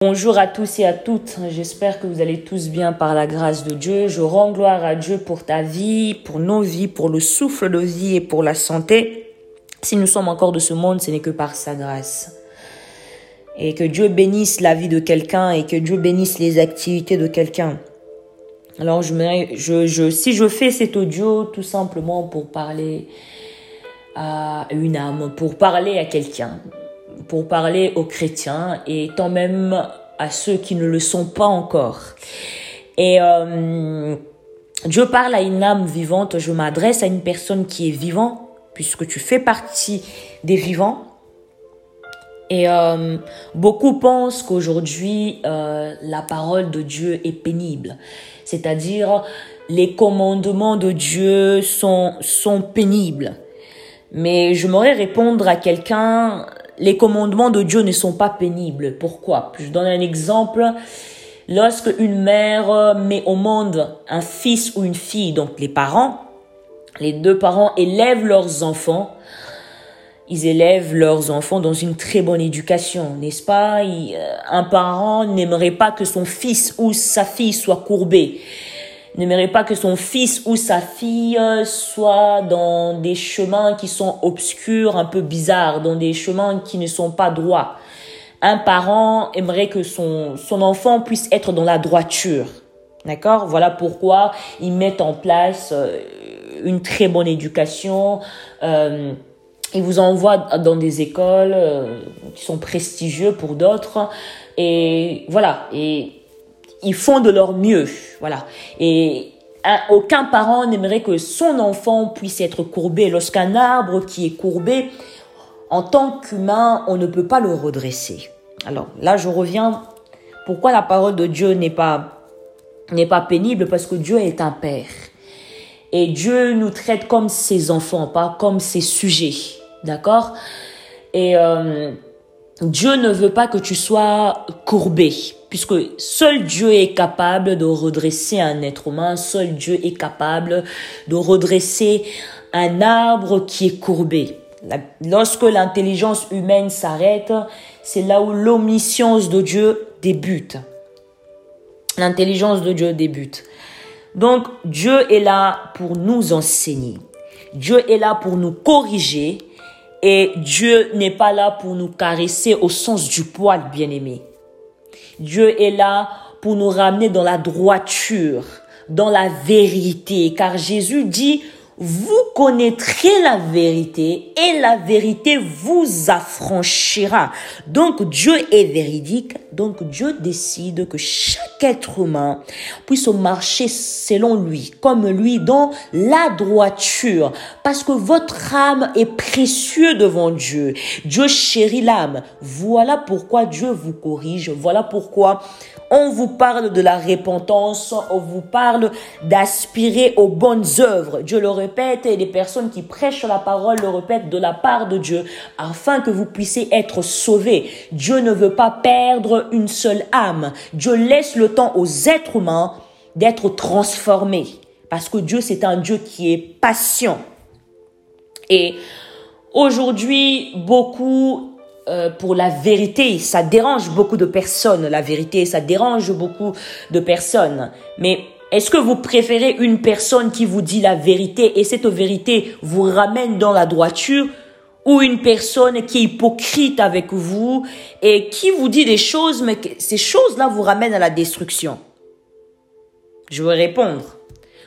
Bonjour à tous et à toutes, j'espère que vous allez tous bien par la grâce de Dieu. Je rends gloire à Dieu pour ta vie, pour nos vies, pour le souffle de vie et pour la santé. Si nous sommes encore de ce monde, ce n'est que par sa grâce. Et que Dieu bénisse la vie de quelqu'un et que Dieu bénisse les activités de quelqu'un. Alors si je fais cet audio tout simplement pour parler à une âme, pour parler à quelqu'un, pour parler aux chrétiens et tant même à ceux qui ne le sont pas encore. Et euh, Dieu parle à une âme vivante, je m'adresse à une personne qui est vivante, puisque tu fais partie des vivants. Et euh, beaucoup pensent qu'aujourd'hui, euh, la parole de Dieu est pénible. C'est-à-dire, les commandements de Dieu sont, sont pénibles. Mais je m'aurais répondre à quelqu'un, les commandements de Dieu ne sont pas pénibles. Pourquoi? Je donne un exemple. Lorsque une mère met au monde un fils ou une fille, donc les parents, les deux parents élèvent leurs enfants, ils élèvent leurs enfants dans une très bonne éducation, n'est-ce pas? Euh, Un parent n'aimerait pas que son fils ou sa fille soit courbé n'aimerait pas que son fils ou sa fille soit dans des chemins qui sont obscurs, un peu bizarres, dans des chemins qui ne sont pas droits. Un parent aimerait que son, son enfant puisse être dans la droiture. D'accord? Voilà pourquoi ils mettent en place euh, une très bonne éducation. Euh, ils vous envoient dans des écoles euh, qui sont prestigieux pour d'autres. Et voilà. Et ils font de leur mieux, voilà. Et aucun parent n'aimerait que son enfant puisse être courbé. Lorsqu'un arbre qui est courbé, en tant qu'humain, on ne peut pas le redresser. Alors là, je reviens. Pourquoi la parole de Dieu n'est pas n'est pas pénible? Parce que Dieu est un père et Dieu nous traite comme ses enfants, pas comme ses sujets, d'accord? Et euh, Dieu ne veut pas que tu sois courbé puisque seul Dieu est capable de redresser un être humain, seul Dieu est capable de redresser un arbre qui est courbé. Lorsque l'intelligence humaine s'arrête, c'est là où l'omniscience de Dieu débute. L'intelligence de Dieu débute. Donc Dieu est là pour nous enseigner. Dieu est là pour nous corriger. Et Dieu n'est pas là pour nous caresser au sens du poil, bien-aimé. Dieu est là pour nous ramener dans la droiture, dans la vérité, car Jésus dit, vous connaîtrez la vérité et la vérité vous affranchira. Donc Dieu est véridique, donc Dieu décide que chaque être humain puisse marcher selon lui, comme lui, dans la droiture, parce que votre âme est précieuse devant Dieu. Dieu chérit l'âme. Voilà pourquoi Dieu vous corrige, voilà pourquoi on vous parle de la repentance, on vous parle d'aspirer aux bonnes œuvres. Dieu le et les personnes qui prêchent la parole le répètent de la part de Dieu afin que vous puissiez être sauvés. Dieu ne veut pas perdre une seule âme. Dieu laisse le temps aux êtres humains d'être transformés parce que Dieu c'est un Dieu qui est patient. Et aujourd'hui, beaucoup euh, pour la vérité. Ça dérange beaucoup de personnes, la vérité, ça dérange beaucoup de personnes. Mais est-ce que vous préférez une personne qui vous dit la vérité et cette vérité vous ramène dans la droiture ou une personne qui est hypocrite avec vous et qui vous dit des choses, mais ces choses-là vous ramènent à la destruction? Je vais répondre.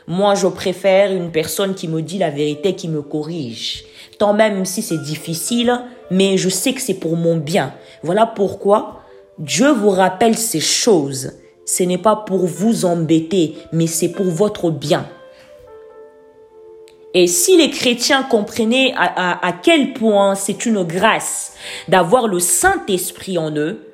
Moi, je préfère une personne qui me dit la vérité, qui me corrige. Tant même si c'est difficile, mais je sais que c'est pour mon bien. Voilà pourquoi Dieu vous rappelle ces choses. Ce n'est pas pour vous embêter, mais c'est pour votre bien. Et si les chrétiens comprenaient à, quel point c'est une grâce d'avoir le Saint-Esprit en eux,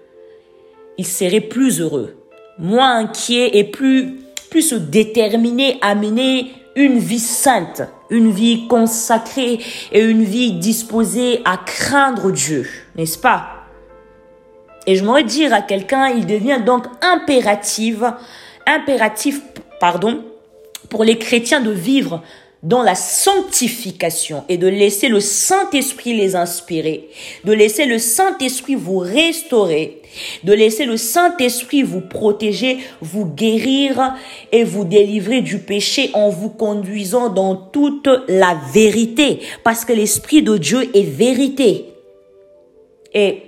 ils seraient plus heureux, moins inquiets et plus, plus déterminés à mener une vie sainte, une vie consacrée et une vie disposée à craindre Dieu, n'est-ce pas? Et je m'aurais dire à quelqu'un, il devient donc impératif, impératif, pardon, pour les chrétiens de vivre dans la sanctification et de laisser le Saint-Esprit les inspirer, de laisser le Saint-Esprit vous restaurer, de laisser le Saint-Esprit vous protéger, vous guérir et vous délivrer du péché en vous conduisant dans toute la vérité, parce que l'Esprit de Dieu est vérité. Et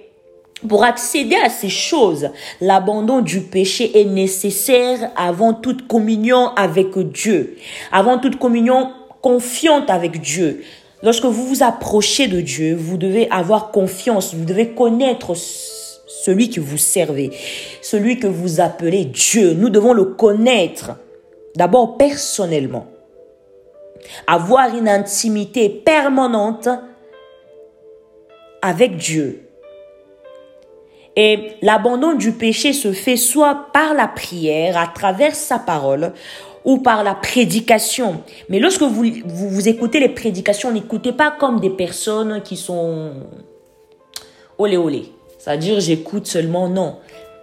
pour accéder à ces choses, l'abandon du péché est nécessaire avant toute communion avec Dieu, avant toute communion confiante avec Dieu. Lorsque vous vous approchez de Dieu, vous devez avoir confiance, vous devez connaître celui que vous servez, celui que vous appelez Dieu. Nous devons le connaître d'abord personnellement. Avoir une intimité permanente avec Dieu. Et l'abandon du péché se fait soit par la prière, à travers sa parole, ou par la prédication. Mais lorsque vous, vous, écoutez les prédications, n'écoutez pas comme des personnes qui sont olé olé. C'est-à-dire j'écoute seulement, non.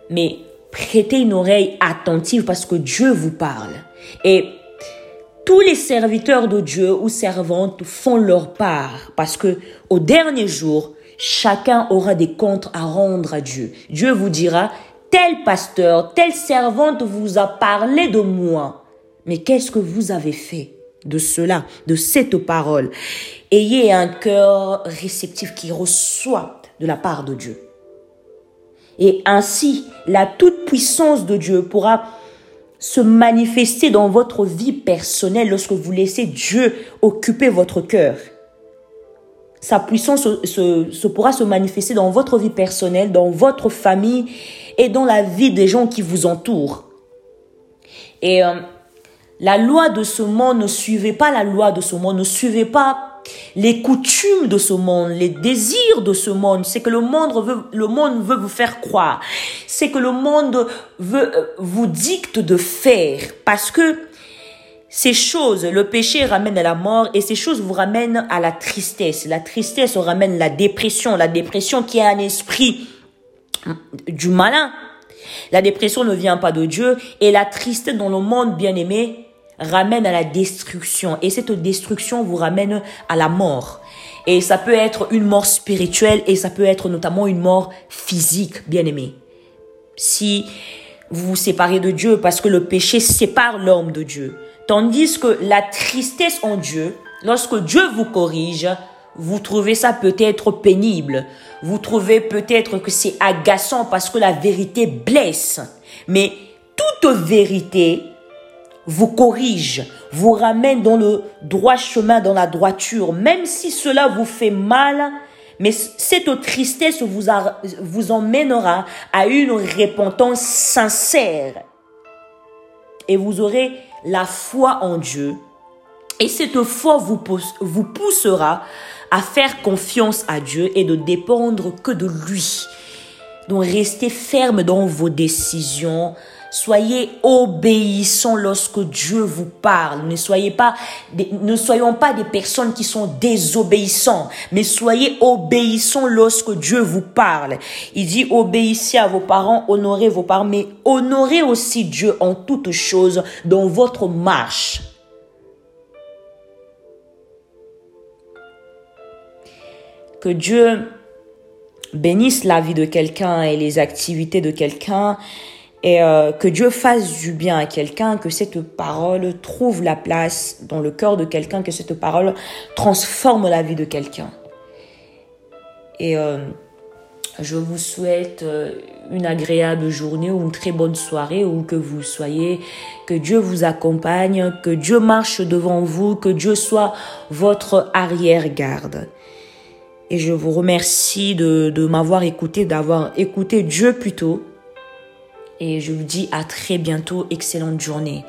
Mais prêtez une oreille attentive parce que Dieu vous parle. Et tous les serviteurs de Dieu ou servantes font leur part parce que au dernier jour, chacun aura des comptes à rendre à Dieu. Dieu vous dira, tel pasteur, telle servante vous a parlé de moi. Mais qu'est-ce que vous avez fait de cela, de cette parole? Ayez un cœur réceptif qui reçoit de la part de Dieu. Et ainsi, la toute-puissance de Dieu pourra se manifester dans votre vie personnelle lorsque vous laissez Dieu occuper votre cœur. Sa puissance se, pourra se manifester dans votre vie personnelle, dans votre famille et dans la vie des gens qui vous entourent. Et euh, la loi de ce monde ne suivait pas la loi de ce monde, ne suivait pas les coutumes de ce monde, les désirs de ce monde. C'est que le monde veut, le monde veut vous faire croire. C'est que le monde veut euh, vous dicte de faire parce que ces choses, le péché ramène à la mort et ces choses vous ramènent à la tristesse. La tristesse ramène la dépression. La dépression qui est un esprit du malin. La dépression ne vient pas de Dieu et la tristesse dans le monde bien aimé ramène à la destruction et cette destruction vous ramène à la mort. Et ça peut être une mort spirituelle et ça peut être notamment une mort physique, bien aimé. Si vous vous séparez de Dieu parce que le péché sépare l'homme de Dieu. Tandis que la tristesse en Dieu, lorsque Dieu vous corrige, vous trouvez ça peut-être pénible. Vous trouvez peut-être que c'est agaçant parce que la vérité blesse. Mais toute vérité vous corrige, vous ramène dans le droit chemin, dans la droiture, même si cela vous fait mal, mais cette tristesse vous, vous emmènera à une repentance sincère. Et vous aurez la foi en Dieu. Et cette foi vous, vous poussera à faire confiance à Dieu et de dépendre que de lui. Donc restez ferme dans vos décisions, Soyez obéissants lorsque Dieu vous parle. Ne soyez pas, soyons pas des personnes qui sont désobéissantes, mais soyez obéissants lorsque Dieu vous parle. Il dit obéissez à vos parents, honorez vos parents, mais honorez aussi Dieu en toutes choses dans votre marche. Que Dieu bénisse la vie de quelqu'un et les activités de quelqu'un et euh, que Dieu fasse du bien à quelqu'un, que cette parole trouve la place dans le cœur de quelqu'un, que cette parole transforme la vie de quelqu'un. Et euh, je vous souhaite euh, une agréable journée ou une très bonne soirée où que vous soyez, que Dieu vous accompagne, que Dieu marche devant vous, que Dieu soit votre arrière-garde. Et je vous remercie de, de m'avoir écouté, d'avoir écouté Dieu plutôt et je vous dis à très bientôt. Excellente journée.